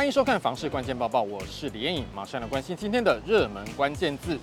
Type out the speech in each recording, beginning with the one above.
欢迎收看《房市关键报报》，我是李彦颖，马上来关心今天的热门关键字。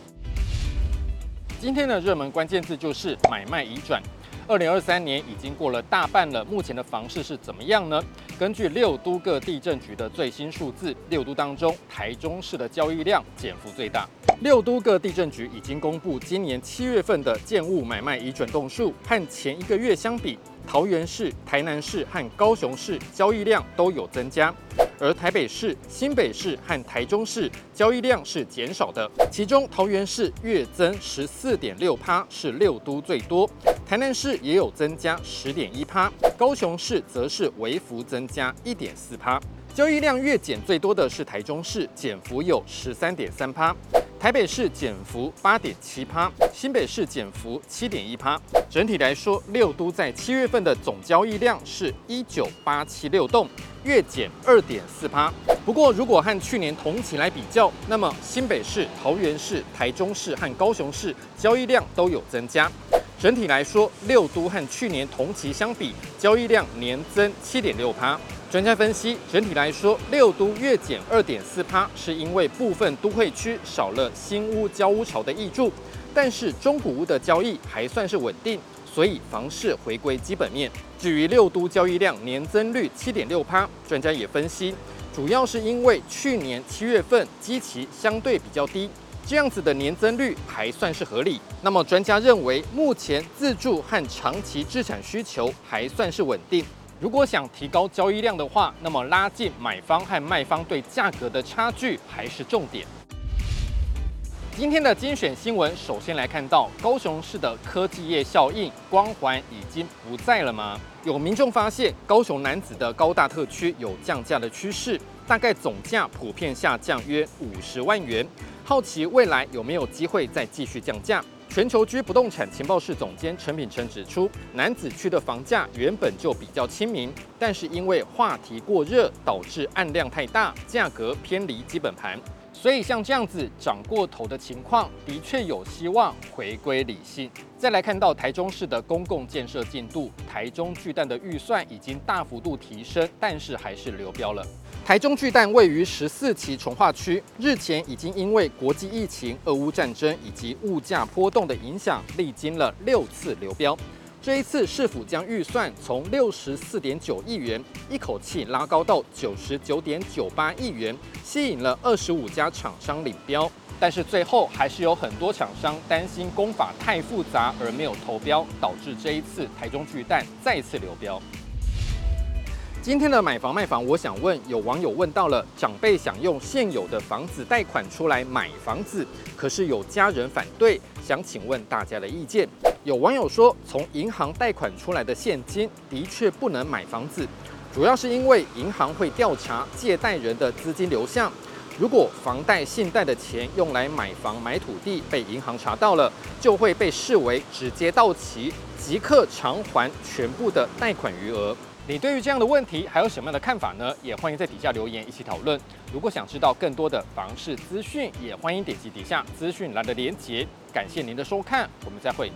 今天的热门关键字就是买卖移转。二零二三年已经过了大半了，目前的房市是怎么样呢？根据六都各地政局的最新数字，六都当中，台中市的交易量减幅最大。六都各地政局已经公布今年七月份的建物买卖移转栋数，和前一个月相比，桃园市、台南市和高雄市交易量都有增加。而台北市、新北市和台中市交易量是减少的，其中桃园市月增十四点六趴，是六都最多；台南市也有增加十点一趴，高雄市则是微幅增加一点四趴。交易量月减最多的是台中市，减幅有十三点三趴。台北市减幅八点七趴，新北市减幅七点一趴。整体来说，六都在七月份的总交易量是一九八七六栋，月减二点四趴。不过，如果和去年同期来比较，那么新北市、桃园市、台中市和高雄市交易量都有增加。整体来说，六都和去年同期相比，交易量年增七点六趴。专家分析，整体来说，六都月减二点四趴，是因为部分都会区少了新屋交屋潮的挹注，但是中古屋的交易还算是稳定，所以房市回归基本面。至于六都交易量年增率七点六趴，专家也分析，主要是因为去年七月份基期相对比较低，这样子的年增率还算是合理。那么专家认为，目前自住和长期资产需求还算是稳定。如果想提高交易量的话，那么拉近买方和卖方对价格的差距还是重点。今天的精选新闻，首先来看到高雄市的科技业效应光环已经不在了吗？有民众发现高雄男子的高大特区有降价的趋势，大概总价普遍下降约五十万元，好奇未来有没有机会再继续降价。全球居不动产情报室总监陈品成指出，男子区的房价原本就比较亲民，但是因为话题过热，导致案量太大，价格偏离基本盘。所以像这样子涨过头的情况，的确有希望回归理性。再来看到台中市的公共建设进度，台中巨蛋的预算已经大幅度提升，但是还是流标了。台中巨蛋位于十四期重划区，日前已经因为国际疫情、俄乌战争以及物价波动的影响，历经了六次流标。这一次市府将预算从六十四点九亿元一口气拉高到九十九点九八亿元，吸引了二十五家厂商领标，但是最后还是有很多厂商担心工法太复杂而没有投标，导致这一次台中巨蛋再次流标。今天的买房卖房，我想问，有网友问到了，长辈想用现有的房子贷款出来买房子，可是有家人反对，想请问大家的意见。有网友说，从银行贷款出来的现金的确不能买房子，主要是因为银行会调查借贷人的资金流向，如果房贷、信贷的钱用来买房、买土地被银行查到了，就会被视为直接到期，即刻偿还全部的贷款余额。你对于这样的问题还有什么样的看法呢？也欢迎在底下留言一起讨论。如果想知道更多的房市资讯，也欢迎点击底下资讯栏的连结。感谢您的收看，我们再会。